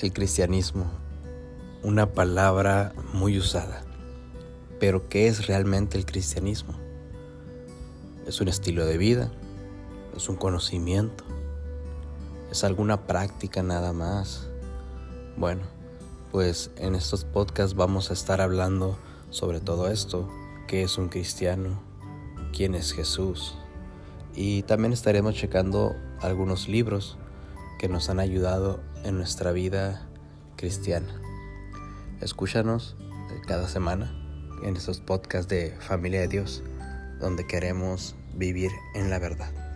El cristianismo, una palabra muy usada. Pero ¿qué es realmente el cristianismo? ¿Es un estilo de vida? ¿Es un conocimiento? ¿Es alguna práctica nada más? Bueno, pues en estos podcasts vamos a estar hablando sobre todo esto, qué es un cristiano, quién es Jesús. Y también estaremos checando algunos libros que nos han ayudado en nuestra vida cristiana. Escúchanos eh, cada semana en estos podcasts de Familia de Dios, donde queremos vivir en la verdad.